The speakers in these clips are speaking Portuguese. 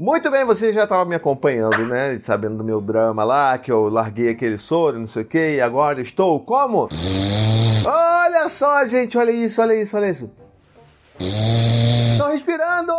Muito bem, você já estava me acompanhando, né? Sabendo do meu drama lá, que eu larguei aquele soro, não sei o que, e agora estou como? Olha só, gente, olha isso, olha isso, olha isso. Estou respirando!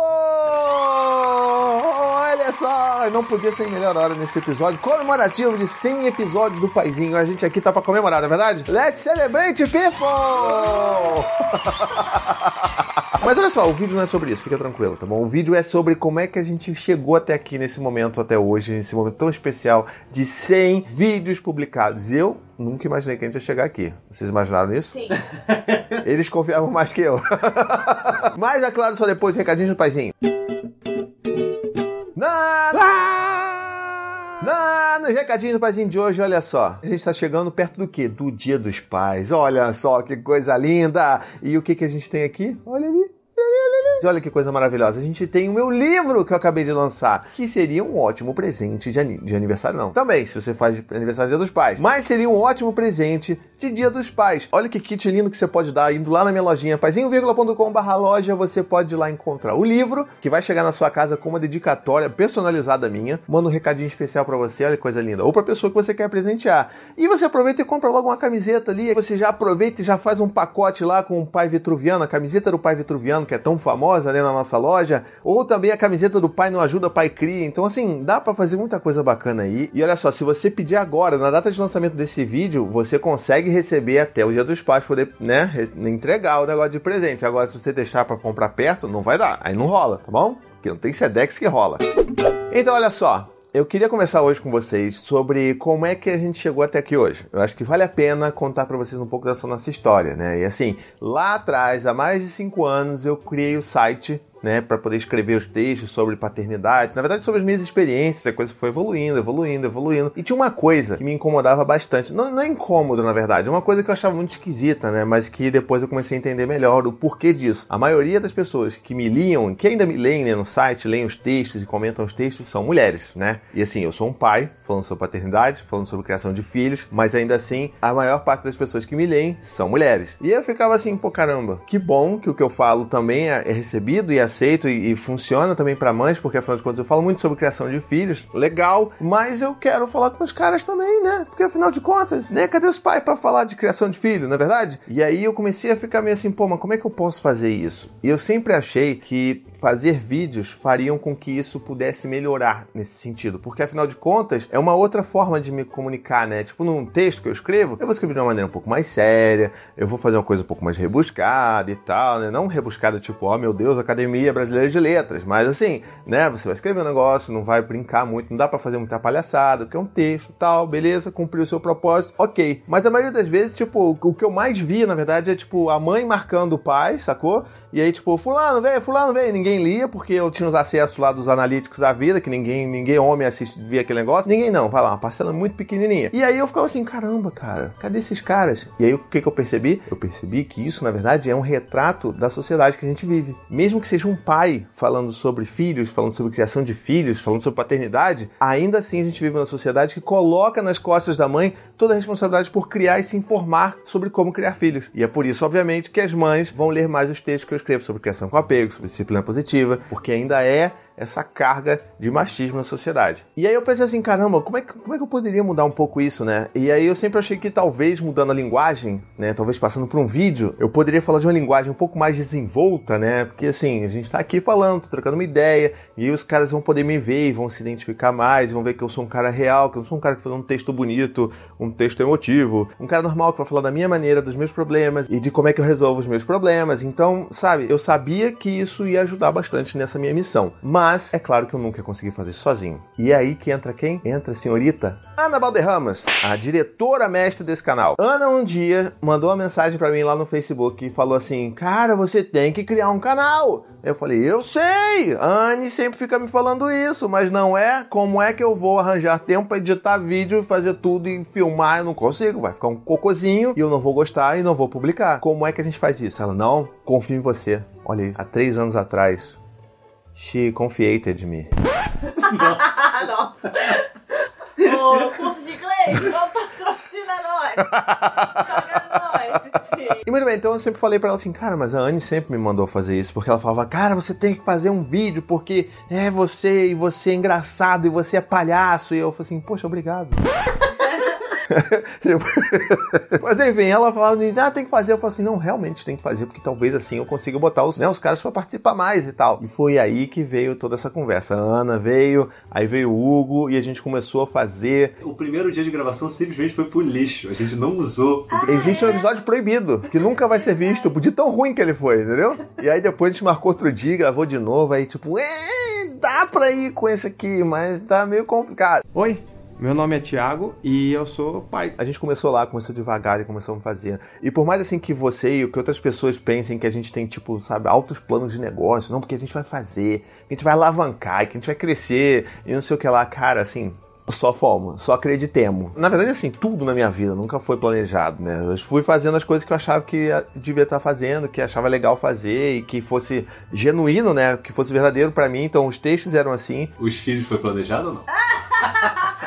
Olha só, não podia ser melhor hora nesse episódio comemorativo de 100 episódios do Paizinho. A gente aqui tá pra comemorar, não é verdade? Let's celebrate, people! Mas olha só, o vídeo não é sobre isso, fica tranquilo, tá bom? O vídeo é sobre como é que a gente chegou até aqui nesse momento, até hoje, nesse momento tão especial de 100 vídeos publicados. Eu nunca imaginei que a gente ia chegar aqui. Vocês imaginaram isso? Sim. Eles confiavam mais que eu. Mas é claro, só depois, recadinho do paizinho. Recadinho do paizinho de hoje, olha só. A gente tá chegando perto do quê? Do Dia dos Pais. Olha só que coisa linda. E o que que a gente tem aqui? Olha ali. Olha que coisa maravilhosa. A gente tem o meu livro que eu acabei de lançar, que seria um ótimo presente de, de aniversário, não. Também, se você faz aniversário Dia dos Pais. Mas seria um ótimo presente de Dia dos Pais. Olha que kit lindo que você pode dar indo lá na minha lojinha, paizinho.com.br loja, você pode ir lá encontrar o livro, que vai chegar na sua casa com uma dedicatória personalizada minha. Manda um recadinho especial pra você, olha que coisa linda. Ou pra pessoa que você quer presentear. E você aproveita e compra logo uma camiseta ali. Você já aproveita e já faz um pacote lá com o pai vitruviano, a camiseta do pai vitruviano, que é tão famosa né, na nossa loja. Ou também a camiseta do pai não ajuda, pai cria. Então, assim, dá pra fazer muita coisa bacana aí. E olha só, se você pedir agora, na data de lançamento desse vídeo, você consegue receber até o dia dos pais, poder, né, re- entregar o negócio de presente. Agora, se você deixar pra comprar perto, não vai dar. Aí não rola, tá bom? Porque não tem Sedex que rola. Então, olha só. Eu queria começar hoje com vocês sobre como é que a gente chegou até aqui hoje. Eu acho que vale a pena contar pra vocês um pouco dessa nossa história, né? E assim, lá atrás, há mais de cinco anos, eu criei o site né, para poder escrever os textos sobre paternidade, na verdade sobre as minhas experiências, a coisa foi evoluindo, evoluindo, evoluindo. E tinha uma coisa que me incomodava bastante, não, não é incômodo na verdade, é uma coisa que eu achava muito esquisita, né, mas que depois eu comecei a entender melhor o porquê disso. A maioria das pessoas que me liam, que ainda me leem né, no site, leem os textos e comentam os textos, são mulheres, né? E assim, eu sou um pai, falando sobre paternidade, falando sobre criação de filhos, mas ainda assim, a maior parte das pessoas que me leem são mulheres. E eu ficava assim, pô, caramba, que bom que o que eu falo também é, é recebido e aceito e, e funciona também para mães, porque afinal de contas eu falo muito sobre criação de filhos, legal, mas eu quero falar com os caras também, né? Porque afinal de contas, né? Cadê os pais para falar de criação de filho, não é verdade? E aí eu comecei a ficar meio assim, pô, mas como é que eu posso fazer isso? E eu sempre achei que fazer vídeos fariam com que isso pudesse melhorar nesse sentido, porque afinal de contas é uma outra forma de me comunicar, né? Tipo, num texto que eu escrevo, eu vou escrever de uma maneira um pouco mais séria, eu vou fazer uma coisa um pouco mais rebuscada e tal, né? Não rebuscada tipo, ó oh, meu Deus, Academia Brasileira de Letras, mas assim, né? Você vai escrever um negócio, não vai brincar muito, não dá para fazer muita palhaçada, porque é um texto tal, beleza, cumpriu o seu propósito, ok. Mas a maioria das vezes, tipo, o que eu mais via, na verdade, é tipo a mãe marcando o pai, sacou? E aí, tipo, fulano, vem, fulano, vem. Ninguém lia, porque eu tinha os acessos lá dos analíticos da vida, que ninguém, ninguém homem assiste, via aquele negócio. Ninguém não, vai lá, uma parcela muito pequenininha. E aí eu ficava assim, caramba, cara, cadê esses caras? E aí o que, que eu percebi? Eu percebi que isso, na verdade, é um retrato da sociedade que a gente vive. Mesmo que seja um pai falando sobre filhos, falando sobre criação de filhos, falando sobre paternidade, ainda assim a gente vive numa sociedade que coloca nas costas da mãe toda a responsabilidade por criar e se informar sobre como criar filhos. E é por isso, obviamente, que as mães vão ler mais os textos que eu escrevo sobre criação com apego, sobre disciplina positiva, porque ainda é essa carga de machismo na sociedade. E aí eu pensei assim, caramba, como é, que, como é que eu poderia mudar um pouco isso, né? E aí eu sempre achei que talvez mudando a linguagem, né, talvez passando por um vídeo, eu poderia falar de uma linguagem um pouco mais desenvolta, né? Porque assim, a gente tá aqui falando, trocando uma ideia, e aí os caras vão poder me ver e vão se identificar mais, vão ver que eu sou um cara real, que eu não sou um cara que faz um texto bonito, um texto emotivo, um cara normal que vai falar da minha maneira, dos meus problemas e de como é que eu resolvo os meus problemas. Então, sabe, eu sabia que isso ia ajudar bastante nessa minha missão. Mas mas é claro que eu nunca ia conseguir fazer isso sozinho. E é aí que entra quem? Entra a senhorita Ana Balderramas, a diretora mestre desse canal. Ana um dia mandou uma mensagem para mim lá no Facebook e falou assim: "Cara, você tem que criar um canal". Eu falei: "Eu sei. A Anne sempre fica me falando isso, mas não é como é que eu vou arranjar tempo para editar vídeo, fazer tudo e filmar, eu não consigo, vai ficar um cocôzinho e eu não vou gostar e não vou publicar. Como é que a gente faz isso?". Ela: "Não, confio em você". Olha isso. Há três anos atrás, She confiated me. Nossa. O curso de inglês, não patrocina nós. Paga nós, Cecília. e muito bem, então eu sempre falei pra ela assim, cara, mas a Anne sempre me mandou fazer isso, porque ela falava, cara, você tem que fazer um vídeo, porque é você, e você é engraçado, e você é palhaço. E eu falei assim, poxa, obrigado. Mas enfim, ela falava, ah, tem que fazer. Eu falei assim, não, realmente tem que fazer, porque talvez assim eu consiga botar os, né, os caras para participar mais e tal. E foi aí que veio toda essa conversa. A Ana veio, aí veio o Hugo e a gente começou a fazer. O primeiro dia de gravação simplesmente foi pro lixo. A gente não usou. Ah, Existe um episódio proibido, que nunca vai ser visto, de tão ruim que ele foi, entendeu? E aí depois a gente marcou outro dia, gravou de novo, aí tipo, dá pra ir com esse aqui, mas tá meio complicado. Oi, meu nome é Thiago e eu sou pai. A gente começou lá, começou devagar e começamos a fazer. E por mais assim que você e que outras pessoas pensem que a gente tem, tipo, sabe, altos planos de negócio, não, porque a gente vai fazer, que a gente vai alavancar, que a gente vai crescer e não sei o que lá, cara, assim, só fomos, só acreditemos. Na verdade, assim, tudo na minha vida nunca foi planejado, né? Eu fui fazendo as coisas que eu achava que devia estar fazendo, que achava legal fazer e que fosse genuíno, né? Que fosse verdadeiro para mim. Então, os textos eram assim. Os filhos foi planejado ou não?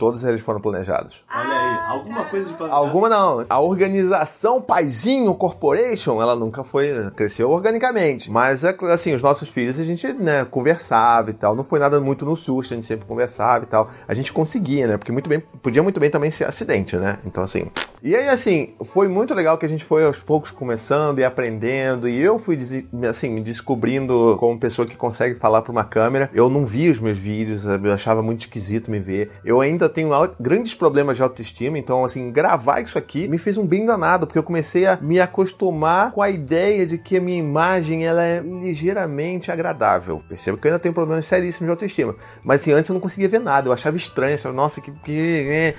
Todos eles foram planejados. Aí, alguma coisa de planejado. Alguma não. A organização Paizinho Corporation, ela nunca foi, cresceu organicamente. Mas, é assim, os nossos filhos, a gente, né, conversava e tal. Não foi nada muito no susto, a gente sempre conversava e tal. A gente conseguia, né? Porque muito bem, podia muito bem também ser acidente, né? Então, assim. E aí, assim, foi muito legal que a gente foi aos poucos começando e aprendendo. E eu fui, assim, me descobrindo como pessoa que consegue falar para uma câmera. Eu não via os meus vídeos, eu achava muito esquisito me ver. Eu ainda tenho grandes problemas de autoestima, então, assim, gravar isso aqui me fez um bem danado, porque eu comecei a me acostumar com a ideia de que a minha imagem ela é ligeiramente agradável. Percebo que eu ainda tenho problemas seríssimos de autoestima. Mas, assim, antes eu não conseguia ver nada, eu achava estranho, achava, nossa, que. né?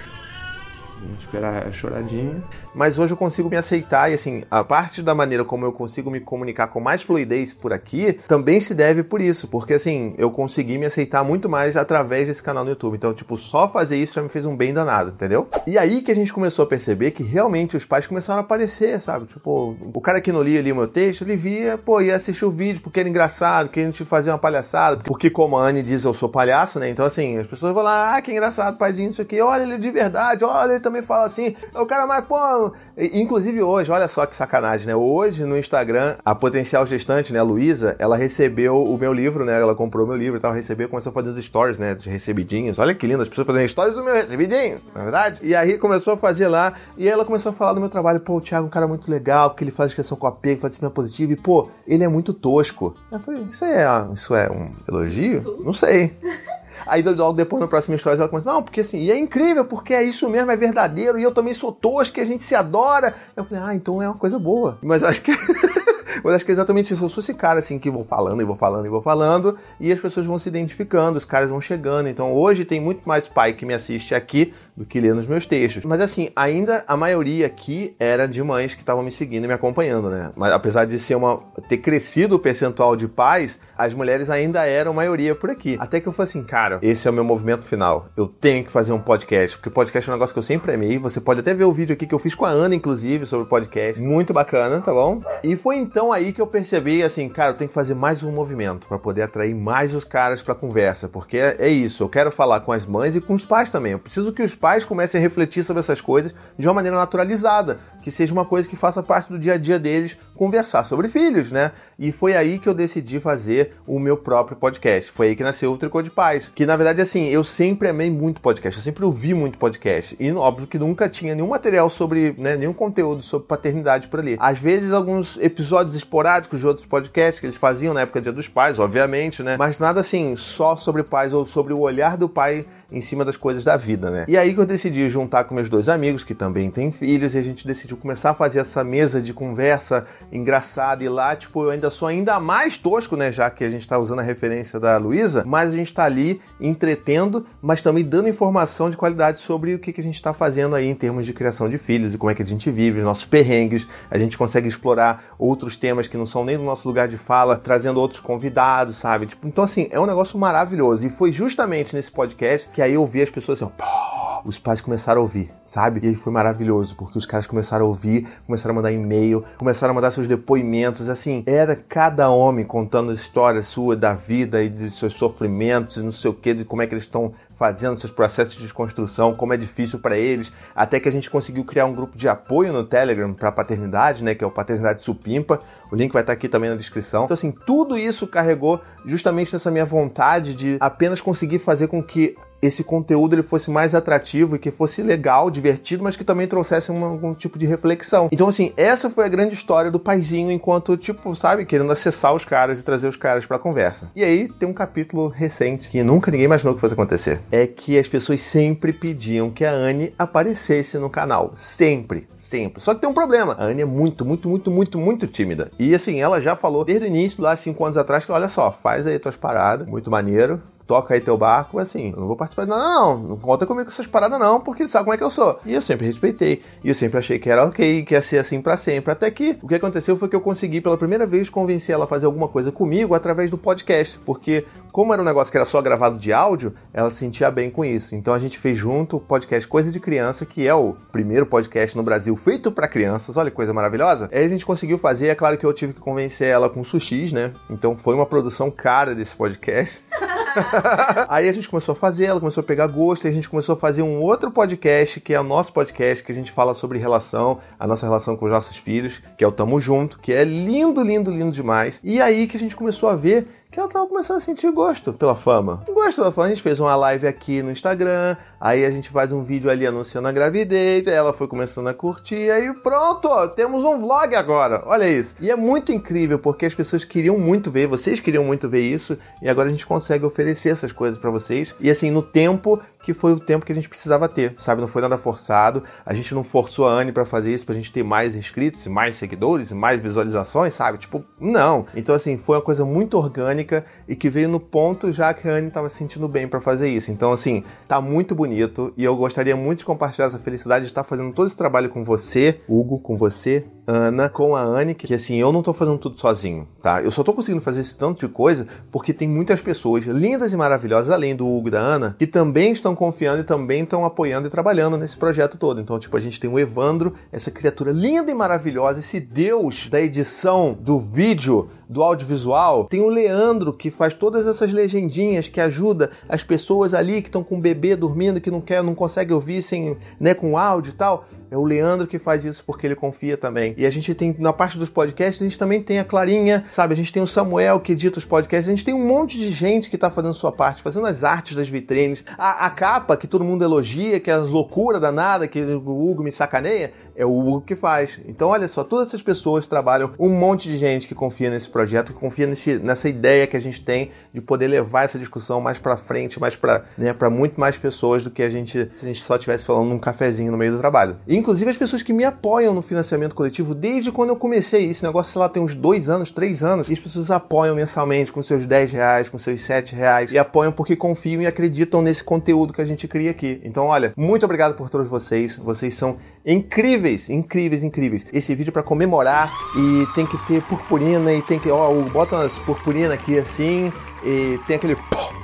Esperar a choradinha mas hoje eu consigo me aceitar e assim, a parte da maneira como eu consigo me comunicar com mais fluidez por aqui também se deve por isso, porque assim, eu consegui me aceitar muito mais através desse canal no YouTube. Então, tipo, só fazer isso já me fez um bem danado, entendeu? E aí que a gente começou a perceber que realmente os pais começaram a aparecer, sabe? Tipo, o cara que não lia ali o meu texto, ele via, pô, ia assistir o vídeo porque era engraçado, que a gente fazia uma palhaçada, porque como a Anne diz, eu sou palhaço, né? Então, assim, as pessoas vão lá, ah, que engraçado, paizinho, isso aqui, olha ele de verdade, olha, ele também fala assim, o cara, mas, pô, Inclusive hoje, olha só que sacanagem, né? Hoje no Instagram, a potencial gestante, né, a Luísa, ela recebeu o meu livro, né? Ela comprou o meu livro e tal, recebeu, começou a fazer os stories, né? De recebidinhos. Olha que lindo, as pessoas fazendo stories do meu recebidinho, na é verdade? E aí começou a fazer lá, e aí ela começou a falar do meu trabalho. Pô, o Thiago é um cara muito legal, porque ele faz questão com apego, faz disciplina positiva, e pô, ele é muito tosco. Eu falei, isso é, isso é um elogio? Isso. Não sei. Aí logo depois no próximo Stories ela começa, não, porque assim, e é incrível, porque é isso mesmo, é verdadeiro, e eu também sou tosco, que a gente se adora. Eu falei, ah, então é uma coisa boa. Mas acho que. Mas acho que é exatamente isso. Eu sou esse cara assim que vou falando e vou falando e vou falando, e as pessoas vão se identificando, os caras vão chegando. Então hoje tem muito mais pai que me assiste aqui do que lê nos meus textos. Mas assim, ainda a maioria aqui era de mães que estavam me seguindo e me acompanhando, né? Mas apesar de ser uma ter crescido o percentual de pais, as mulheres ainda eram maioria por aqui. Até que eu falei assim, cara, esse é o meu movimento final. Eu tenho que fazer um podcast, porque podcast é um negócio que eu sempre amei. Você pode até ver o vídeo aqui que eu fiz com a Ana, inclusive, sobre o podcast. Muito bacana, tá bom? E foi então aí que eu percebi, assim, cara, eu tenho que fazer mais um movimento para poder atrair mais os caras pra conversa. Porque é, é isso, eu quero falar com as mães e com os pais também. Eu preciso que os pais comecem a refletir sobre essas coisas de uma maneira naturalizada, que seja uma coisa que faça parte do dia a dia deles conversar sobre filhos, né? E foi aí que eu decidi fazer o meu próprio podcast. Foi aí que nasceu o Tricô de Paz. Que na verdade, assim, eu sempre amei muito podcast, eu sempre ouvi muito podcast. E óbvio que nunca tinha nenhum material sobre, né, nenhum conteúdo sobre paternidade por ali. Às vezes, alguns episódios esporádicos de outros podcasts que eles faziam na época do Dia dos Pais, obviamente, né? Mas nada assim, só sobre pais ou sobre o olhar do pai em cima das coisas da vida, né? E aí que eu decidi juntar com meus dois amigos, que também têm filhos, e a gente decidiu começar a fazer essa mesa de conversa engraçada. E lá, tipo, eu ainda sou ainda mais tosco, né? Já que a gente tá usando a referência da Luísa, mas a gente tá ali entretendo, mas também dando informação de qualidade sobre o que, a gente tá fazendo aí em termos de criação de filhos e como é que a gente vive, os nossos perrengues. A gente consegue explorar outros temas que não são nem do nosso lugar de fala, trazendo outros convidados, sabe? Tipo, então, assim, é um negócio maravilhoso. E foi justamente nesse podcast que aí eu ouvi as pessoas assim, ó, os pais começaram a ouvir, sabe? E foi maravilhoso, porque os caras começaram a ouvir, começaram a mandar e-mail, começaram a mandar seus depoimentos, assim, era cada homem contando a história sua da vida e de seus sofrimentos e não sei o que, de como é que eles estão fazendo seus processos de desconstrução, como é difícil para eles, até que a gente conseguiu criar um grupo de apoio no Telegram para paternidade, né, que é o Paternidade Supimpa. O link vai estar aqui também na descrição. Então assim, tudo isso carregou justamente nessa minha vontade de apenas conseguir fazer com que esse conteúdo ele fosse mais atrativo e que fosse legal, divertido, mas que também trouxesse uma, algum tipo de reflexão. Então, assim, essa foi a grande história do paizinho enquanto, tipo, sabe, querendo acessar os caras e trazer os caras pra conversa. E aí tem um capítulo recente que nunca ninguém imaginou que fosse acontecer. É que as pessoas sempre pediam que a Anne aparecesse no canal. Sempre, sempre. Só que tem um problema. A Anne é muito, muito, muito, muito, muito tímida. E assim, ela já falou desde o início, lá cinco anos atrás, que olha só, faz aí tuas paradas, muito maneiro toca aí teu barco, assim, eu não vou participar de nada, não, não conta comigo com essas paradas, não, porque sabe como é que eu sou. E eu sempre respeitei, e eu sempre achei que era ok, que ia ser assim para sempre. Até que o que aconteceu foi que eu consegui pela primeira vez convencer ela a fazer alguma coisa comigo através do podcast, porque como era um negócio que era só gravado de áudio, ela se sentia bem com isso. Então a gente fez junto o podcast Coisa de Criança, que é o primeiro podcast no Brasil feito para crianças. Olha que coisa maravilhosa. Aí a gente conseguiu fazer, é claro que eu tive que convencer ela com sushis, né? Então foi uma produção cara desse podcast. aí a gente começou a fazer, ela começou a pegar gosto, e a gente começou a fazer um outro podcast, que é o nosso podcast, que a gente fala sobre relação, a nossa relação com os nossos filhos, que é o Tamo Junto, que é lindo, lindo, lindo demais. E aí que a gente começou a ver que ela tava começando a sentir gosto pela fama. Gosto pela fama. A gente fez uma live aqui no Instagram, aí a gente faz um vídeo ali anunciando a gravidez, aí ela foi começando a curtir, aí pronto, ó, temos um vlog agora. Olha isso. E é muito incrível porque as pessoas queriam muito ver, vocês queriam muito ver isso, e agora a gente consegue oferecer essas coisas para vocês. E assim, no tempo que foi o tempo que a gente precisava ter, sabe? Não foi nada forçado. A gente não forçou a Anne para fazer isso pra gente ter mais inscritos, mais seguidores, mais visualizações, sabe? Tipo, não. Então assim, foi uma coisa muito orgânica e que veio no ponto já que a Anne tava se sentindo bem para fazer isso. Então assim, tá muito bonito e eu gostaria muito de compartilhar essa felicidade de estar fazendo todo esse trabalho com você, Hugo, com você, Ana, com a Anne, que assim, eu não tô fazendo tudo sozinho, tá? Eu só tô conseguindo fazer esse tanto de coisa porque tem muitas pessoas lindas e maravilhosas, além do Hugo e da Ana, que também estão confiando e também estão apoiando e trabalhando nesse projeto todo. Então, tipo, a gente tem o Evandro, essa criatura linda e maravilhosa, esse deus da edição do vídeo, do audiovisual. Tem o Leandro, que faz todas essas legendinhas, que ajuda as pessoas ali que estão com o bebê dormindo, que não quer, não consegue ouvir sem, né, com áudio e tal. É o Leandro que faz isso porque ele confia também. E a gente tem, na parte dos podcasts, a gente também tem a Clarinha, sabe? A gente tem o Samuel que edita os podcasts. A gente tem um monte de gente que tá fazendo sua parte, fazendo as artes das vitrines. A, a capa que todo mundo elogia, que é as loucuras danada, que o Hugo me sacaneia é o Hugo que faz. Então, olha só, todas essas pessoas trabalham, um monte de gente que confia nesse projeto, que confia nesse, nessa ideia que a gente tem de poder levar essa discussão mais para frente, mais para né, pra muito mais pessoas do que a gente se a gente só estivesse falando num cafezinho no meio do trabalho. E, inclusive as pessoas que me apoiam no financiamento coletivo desde quando eu comecei. Esse negócio, sei lá, tem uns dois anos, três anos, e as pessoas apoiam mensalmente com seus 10 reais, com seus 7 reais, e apoiam porque confiam e acreditam nesse conteúdo que a gente cria aqui. Então, olha, muito obrigado por todos vocês. Vocês são incríveis, incríveis, incríveis. Esse vídeo para comemorar e tem que ter purpurina e tem que, ó, bota umas purpurina aqui assim e tem aquele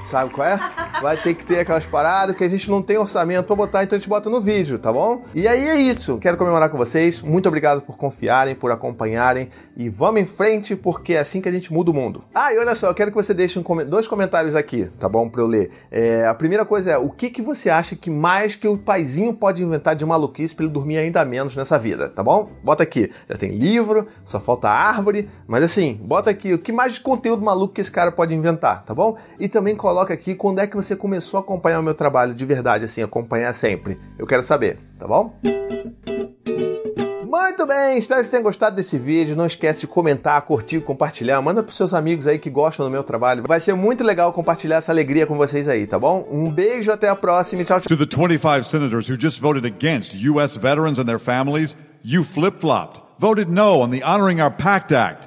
sabe qual é? Vai ter que ter aquelas paradas que a gente não tem orçamento para botar, então a gente bota no vídeo, tá bom? E aí é isso. Quero comemorar com vocês. Muito obrigado por confiarem, por acompanharem e vamos em frente porque é assim que a gente muda o mundo. Ah, e olha só, eu quero que você deixe um dois comentários aqui, tá bom? Para eu ler. É, a primeira coisa é: o que, que você acha que mais que o paizinho pode inventar de maluquice para ele dormir ainda menos nessa vida, tá bom? Bota aqui. Já tem livro, só falta árvore, mas assim, bota aqui o que mais de conteúdo maluco que esse cara pode inventar, tá bom? E também coloca aqui quando é que você começou a acompanhar o meu trabalho de verdade, assim, acompanhar sempre. Eu quero saber, tá bom? Muito bem, espero que você tenha gostado desse vídeo. Não esquece de comentar, curtir, compartilhar. Manda para seus amigos aí que gostam do meu trabalho. Vai ser muito legal compartilhar essa alegria com vocês aí, tá bom? Um beijo, até a próxima e tchau, tchau. To the 25 senators who just voted against U.S. veterans and their families, you flip-flopped. Voted no on the Honoring Our Pact Act.